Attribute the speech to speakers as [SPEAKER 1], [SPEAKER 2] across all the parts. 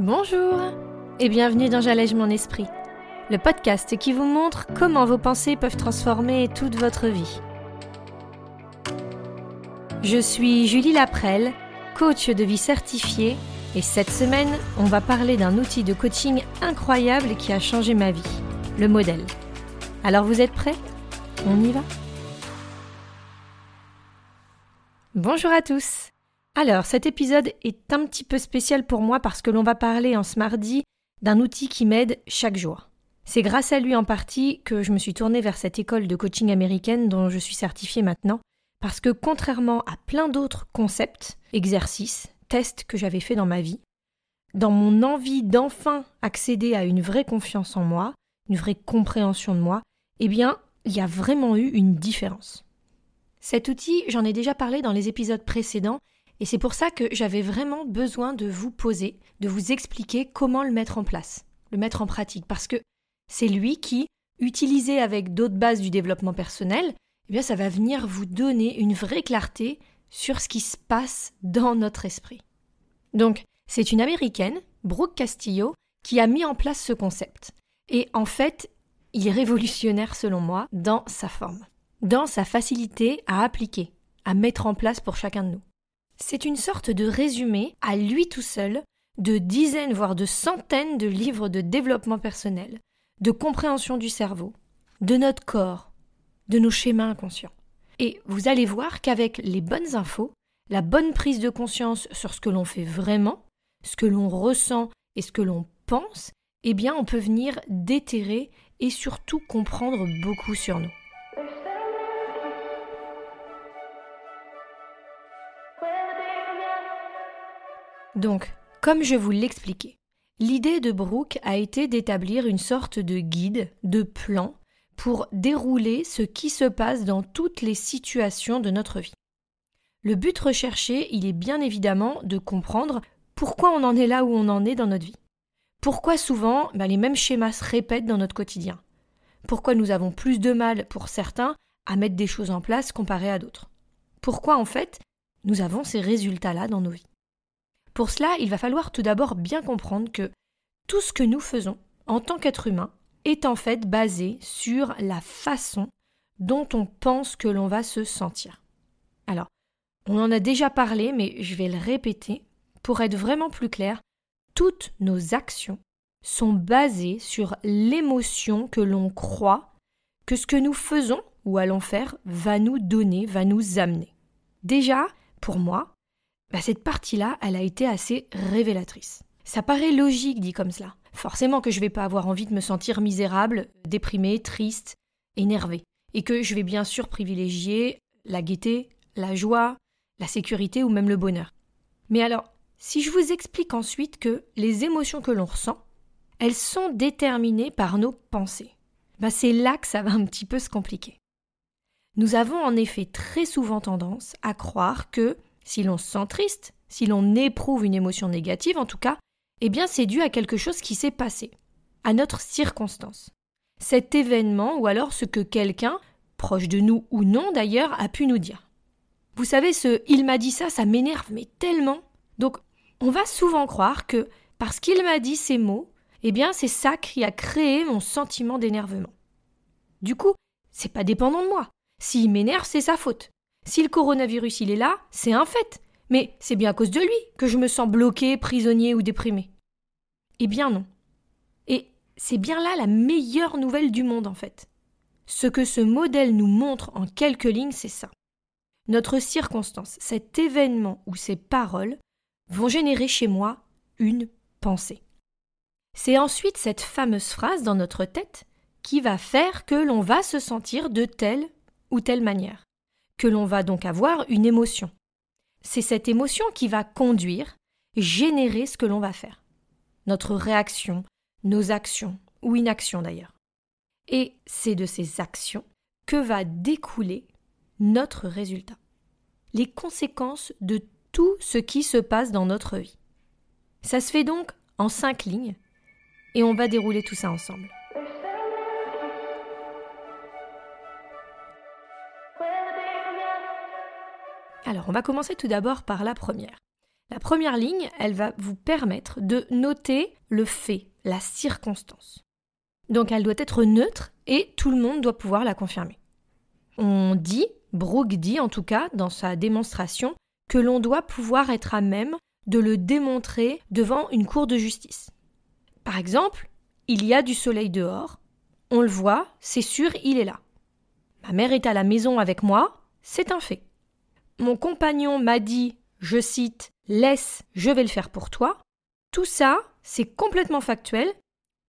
[SPEAKER 1] Bonjour et bienvenue dans J'allège mon esprit, le podcast qui vous montre comment vos pensées peuvent transformer toute votre vie. Je suis Julie Laprelle, coach de vie certifiée, et cette semaine, on va parler d'un outil de coaching incroyable qui a changé ma vie, le modèle. Alors vous êtes prêts? On y va? Bonjour à tous alors, cet épisode est un petit peu spécial pour moi parce que l'on va parler en ce mardi d'un outil qui m'aide chaque jour. C'est grâce à lui en partie que je me suis tournée vers cette école de coaching américaine dont je suis certifiée maintenant, parce que contrairement à plein d'autres concepts, exercices, tests que j'avais fait dans ma vie, dans mon envie d'enfin accéder à une vraie confiance en moi, une vraie compréhension de moi, eh bien, il y a vraiment eu une différence. Cet outil, j'en ai déjà parlé dans les épisodes précédents, et c'est pour ça que j'avais vraiment besoin de vous poser, de vous expliquer comment le mettre en place, le mettre en pratique, parce que c'est lui qui, utilisé avec d'autres bases du développement personnel, eh bien ça va venir vous donner une vraie clarté sur ce qui se passe dans notre esprit. Donc, c'est une américaine, Brooke Castillo, qui a mis en place ce concept. Et en fait, il est révolutionnaire selon moi dans sa forme, dans sa facilité à appliquer, à mettre en place pour chacun de nous. C'est une sorte de résumé, à lui tout seul, de dizaines voire de centaines de livres de développement personnel, de compréhension du cerveau, de notre corps, de nos schémas inconscients. Et vous allez voir qu'avec les bonnes infos, la bonne prise de conscience sur ce que l'on fait vraiment, ce que l'on ressent et ce que l'on pense, eh bien on peut venir déterrer et surtout comprendre beaucoup sur nous. Donc, comme je vous l'expliquais, l'idée de Brooke a été d'établir une sorte de guide, de plan, pour dérouler ce qui se passe dans toutes les situations de notre vie. Le but recherché, il est bien évidemment de comprendre pourquoi on en est là où on en est dans notre vie. Pourquoi souvent ben, les mêmes schémas se répètent dans notre quotidien? Pourquoi nous avons plus de mal, pour certains, à mettre des choses en place comparé à d'autres? Pourquoi en fait nous avons ces résultats-là dans nos vies? Pour cela, il va falloir tout d'abord bien comprendre que tout ce que nous faisons en tant qu'être humain est en fait basé sur la façon dont on pense que l'on va se sentir. Alors, on en a déjà parlé, mais je vais le répéter pour être vraiment plus clair. Toutes nos actions sont basées sur l'émotion que l'on croit que ce que nous faisons ou allons faire va nous donner, va nous amener. Déjà, pour moi, bah, cette partie-là, elle a été assez révélatrice. Ça paraît logique dit comme cela. Forcément que je vais pas avoir envie de me sentir misérable, déprimé, triste, énervé. Et que je vais bien sûr privilégier la gaieté, la joie, la sécurité ou même le bonheur. Mais alors, si je vous explique ensuite que les émotions que l'on ressent, elles sont déterminées par nos pensées, bah c'est là que ça va un petit peu se compliquer. Nous avons en effet très souvent tendance à croire que si l'on se sent triste, si l'on éprouve une émotion négative en tout cas, eh bien c'est dû à quelque chose qui s'est passé, à notre circonstance. Cet événement ou alors ce que quelqu'un, proche de nous ou non d'ailleurs, a pu nous dire. Vous savez, ce il m'a dit ça, ça m'énerve, mais tellement. Donc, on va souvent croire que parce qu'il m'a dit ces mots, eh bien c'est ça qui a créé mon sentiment d'énervement. Du coup, c'est pas dépendant de moi. S'il m'énerve, c'est sa faute. Si le coronavirus il est là, c'est un fait. Mais c'est bien à cause de lui que je me sens bloqué, prisonnier ou déprimé. Eh bien non. Et c'est bien là la meilleure nouvelle du monde en fait. Ce que ce modèle nous montre en quelques lignes, c'est ça. Notre circonstance, cet événement ou ces paroles vont générer chez moi une pensée. C'est ensuite cette fameuse phrase dans notre tête qui va faire que l'on va se sentir de telle ou telle manière que l'on va donc avoir une émotion. C'est cette émotion qui va conduire, générer ce que l'on va faire. Notre réaction, nos actions, ou inaction d'ailleurs. Et c'est de ces actions que va découler notre résultat. Les conséquences de tout ce qui se passe dans notre vie. Ça se fait donc en cinq lignes, et on va dérouler tout ça ensemble. Alors, on va commencer tout d'abord par la première. La première ligne, elle va vous permettre de noter le fait, la circonstance. Donc elle doit être neutre et tout le monde doit pouvoir la confirmer. On dit, Brooke dit en tout cas dans sa démonstration, que l'on doit pouvoir être à même de le démontrer devant une cour de justice. Par exemple, il y a du soleil dehors, on le voit, c'est sûr, il est là. Ma mère est à la maison avec moi, c'est un fait. Mon compagnon m'a dit, je cite, laisse, je vais le faire pour toi. Tout ça, c'est complètement factuel.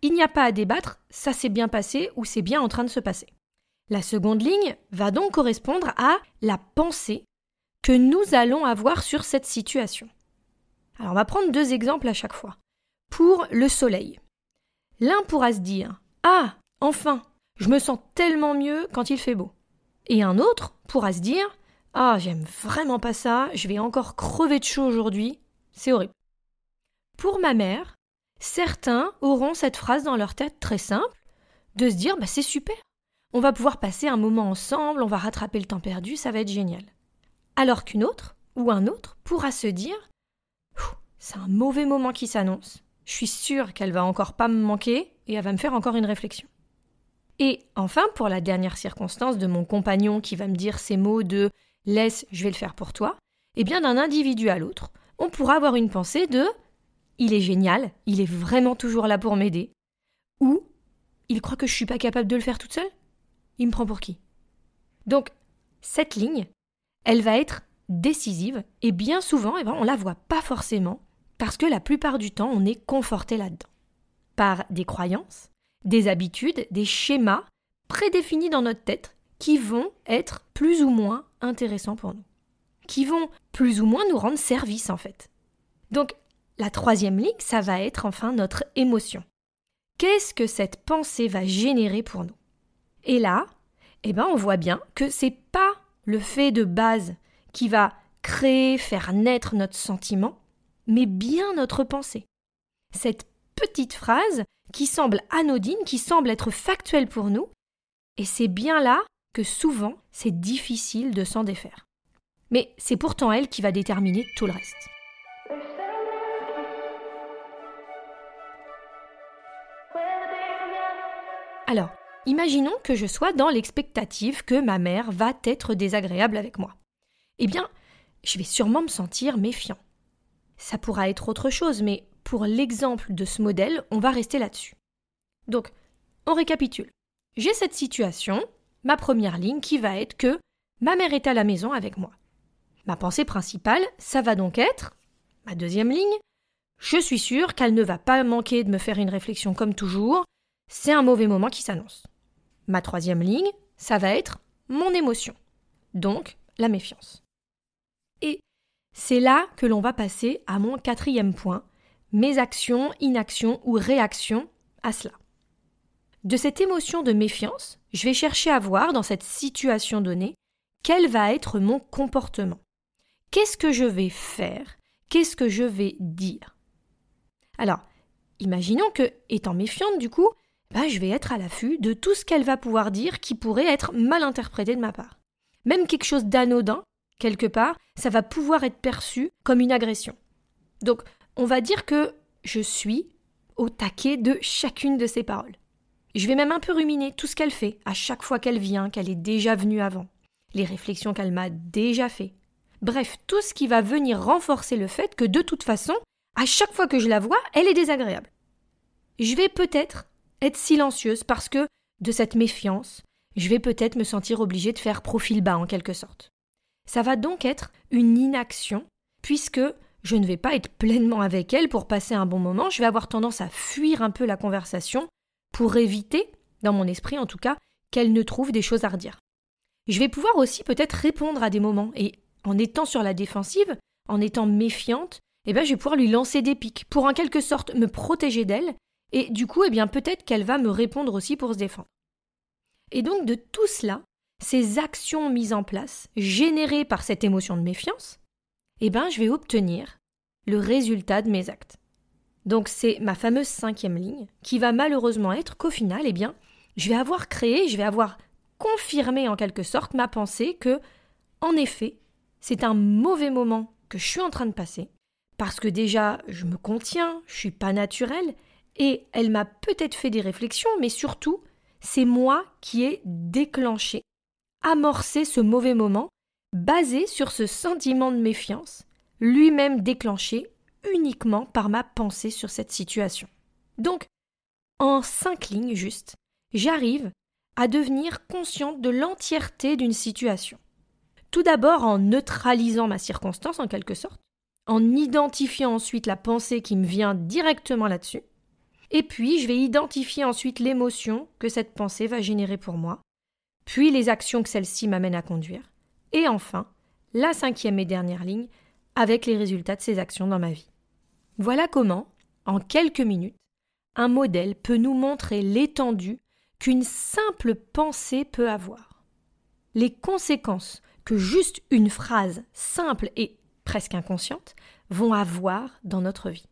[SPEAKER 1] Il n'y a pas à débattre, ça s'est bien passé ou c'est bien en train de se passer. La seconde ligne va donc correspondre à la pensée que nous allons avoir sur cette situation. Alors on va prendre deux exemples à chaque fois. Pour le soleil. L'un pourra se dire Ah, enfin, je me sens tellement mieux quand il fait beau. Et un autre pourra se dire Ah, j'aime vraiment pas ça, je vais encore crever de chaud aujourd'hui, c'est horrible. Pour ma mère, certains auront cette phrase dans leur tête très simple de se dire bah, c'est super, on va pouvoir passer un moment ensemble, on va rattraper le temps perdu, ça va être génial. Alors qu'une autre ou un autre pourra se dire c'est un mauvais moment qui s'annonce, je suis sûre qu'elle va encore pas me manquer et elle va me faire encore une réflexion. Et enfin, pour la dernière circonstance de mon compagnon qui va me dire ces mots de laisse, je vais le faire pour toi, eh bien d'un individu à l'autre, on pourra avoir une pensée de il est génial, il est vraiment toujours là pour m'aider, ou il croit que je suis pas capable de le faire toute seule Il me prend pour qui? Donc, cette ligne, elle va être décisive et bien souvent, eh ben, on la voit pas forcément parce que la plupart du temps, on est conforté là-dedans. Par des croyances, des habitudes, des schémas prédéfinis dans notre tête qui vont être plus ou moins intéressants pour nous, qui vont plus ou moins nous rendre service en fait. Donc la troisième ligne, ça va être enfin notre émotion. Qu'est-ce que cette pensée va générer pour nous? Et là, eh ben on voit bien que c'est pas le fait de base qui va créer, faire naître notre sentiment, mais bien notre pensée. Cette petite phrase qui semble anodine, qui semble être factuelle pour nous, et c'est bien là que souvent c'est difficile de s'en défaire. Mais c'est pourtant elle qui va déterminer tout le reste. Alors, imaginons que je sois dans l'expectative que ma mère va être désagréable avec moi. Eh bien, je vais sûrement me sentir méfiant. Ça pourra être autre chose, mais pour l'exemple de ce modèle, on va rester là-dessus. Donc, on récapitule. J'ai cette situation, ma première ligne qui va être que ma mère est à la maison avec moi. Ma pensée principale, ça va donc être ma deuxième ligne. Je suis sûre qu'elle ne va pas manquer de me faire une réflexion comme toujours. C'est un mauvais moment qui s'annonce. Ma troisième ligne, ça va être mon émotion. Donc, la méfiance. Et c'est là que l'on va passer à mon quatrième point, mes actions, inactions ou réactions à cela. De cette émotion de méfiance, je vais chercher à voir dans cette situation donnée quel va être mon comportement. Qu'est-ce que je vais faire? Qu'est-ce que je vais dire? Alors, imaginons que, étant méfiante du coup, bah, je vais être à l'affût de tout ce qu'elle va pouvoir dire qui pourrait être mal interprété de ma part. Même quelque chose d'anodin, quelque part, ça va pouvoir être perçu comme une agression. Donc, on va dire que je suis au taquet de chacune de ses paroles. Je vais même un peu ruminer tout ce qu'elle fait à chaque fois qu'elle vient, qu'elle est déjà venue avant, les réflexions qu'elle m'a déjà fait. Bref, tout ce qui va venir renforcer le fait que de toute façon, à chaque fois que je la vois, elle est désagréable. Je vais peut-être être silencieuse parce que de cette méfiance, je vais peut-être me sentir obligée de faire profil bas en quelque sorte. Ça va donc être une inaction puisque je ne vais pas être pleinement avec elle pour passer un bon moment, je vais avoir tendance à fuir un peu la conversation pour éviter, dans mon esprit en tout cas, qu'elle ne trouve des choses à redire. Je vais pouvoir aussi peut-être répondre à des moments et en étant sur la défensive, en étant méfiante, eh bien, je vais pouvoir lui lancer des pics pour en quelque sorte me protéger d'elle et du coup, eh bien, peut-être qu'elle va me répondre aussi pour se défendre. Et donc, de tout cela, ces actions mises en place, générées par cette émotion de méfiance, eh ben, je vais obtenir le résultat de mes actes. Donc c'est ma fameuse cinquième ligne qui va malheureusement être qu'au final, eh bien, je vais avoir créé, je vais avoir confirmé en quelque sorte ma pensée que, en effet, c'est un mauvais moment que je suis en train de passer, parce que déjà, je me contiens, je suis pas naturelle, et elle m'a peut-être fait des réflexions, mais surtout, c'est moi qui ai déclenché, amorcé ce mauvais moment, basé sur ce sentiment de méfiance, lui-même déclenché uniquement par ma pensée sur cette situation. Donc, en cinq lignes juste, j'arrive à devenir consciente de l'entièreté d'une situation. Tout d'abord en neutralisant ma circonstance en quelque sorte, en identifiant ensuite la pensée qui me vient directement là-dessus, et puis je vais identifier ensuite l'émotion que cette pensée va générer pour moi, puis les actions que celle-ci m'amène à conduire, et enfin, la cinquième et dernière ligne, avec les résultats de ces actions dans ma vie. Voilà comment, en quelques minutes, un modèle peut nous montrer l'étendue qu'une simple pensée peut avoir. Les conséquences que juste une phrase simple et presque inconsciente vont avoir dans notre vie.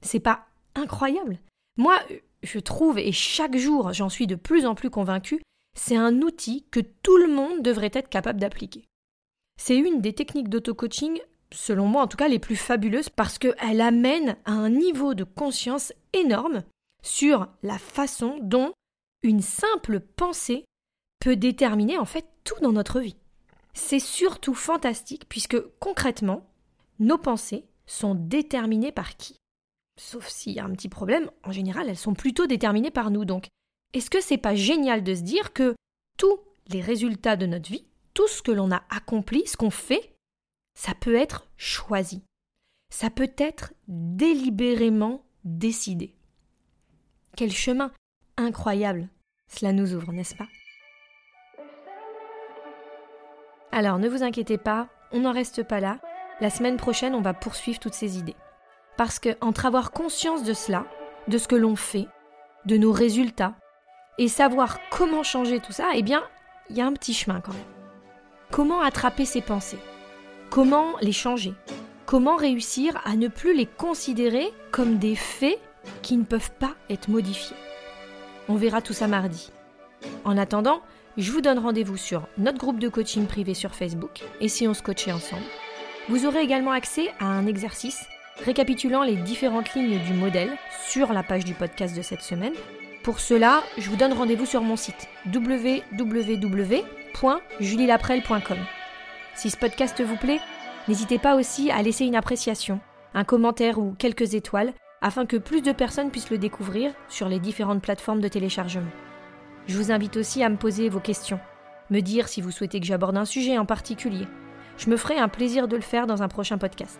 [SPEAKER 1] C'est pas incroyable Moi, je trouve, et chaque jour j'en suis de plus en plus convaincue, c'est un outil que tout le monde devrait être capable d'appliquer. C'est une des techniques d'auto-coaching, selon moi en tout cas, les plus fabuleuses parce qu'elle amène à un niveau de conscience énorme sur la façon dont une simple pensée peut déterminer en fait tout dans notre vie. C'est surtout fantastique puisque concrètement, nos pensées sont déterminées par qui? Sauf s'il y a un petit problème, en général, elles sont plutôt déterminées par nous. Donc, est-ce que c'est pas génial de se dire que tous les résultats de notre vie, tout ce que l'on a accompli, ce qu'on fait, ça peut être choisi. Ça peut être délibérément décidé. Quel chemin incroyable cela nous ouvre, n'est-ce pas? Alors ne vous inquiétez pas, on n'en reste pas là. La semaine prochaine, on va poursuivre toutes ces idées. Parce que entre avoir conscience de cela, de ce que l'on fait, de nos résultats, et savoir comment changer tout ça, eh bien, il y a un petit chemin quand même. Comment attraper ces pensées? Comment les changer? Comment réussir à ne plus les considérer comme des faits qui ne peuvent pas être modifiés? On verra tout ça mardi. En attendant, je vous donne rendez-vous sur notre groupe de coaching privé sur Facebook et si on se coachait ensemble. Vous aurez également accès à un exercice récapitulant les différentes lignes du modèle sur la page du podcast de cette semaine. Pour cela, je vous donne rendez-vous sur mon site www.julielaprel.com. Si ce podcast vous plaît, n'hésitez pas aussi à laisser une appréciation, un commentaire ou quelques étoiles afin que plus de personnes puissent le découvrir sur les différentes plateformes de téléchargement. Je vous invite aussi à me poser vos questions, me dire si vous souhaitez que j'aborde un sujet en particulier. Je me ferai un plaisir de le faire dans un prochain podcast.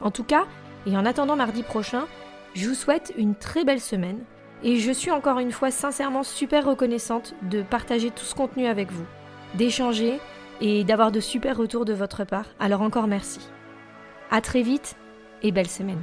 [SPEAKER 1] En tout cas, et en attendant mardi prochain, je vous souhaite une très belle semaine et je suis encore une fois sincèrement super reconnaissante de partager tout ce contenu avec vous, d'échanger et d'avoir de super retours de votre part. Alors encore merci. À très vite et belle semaine.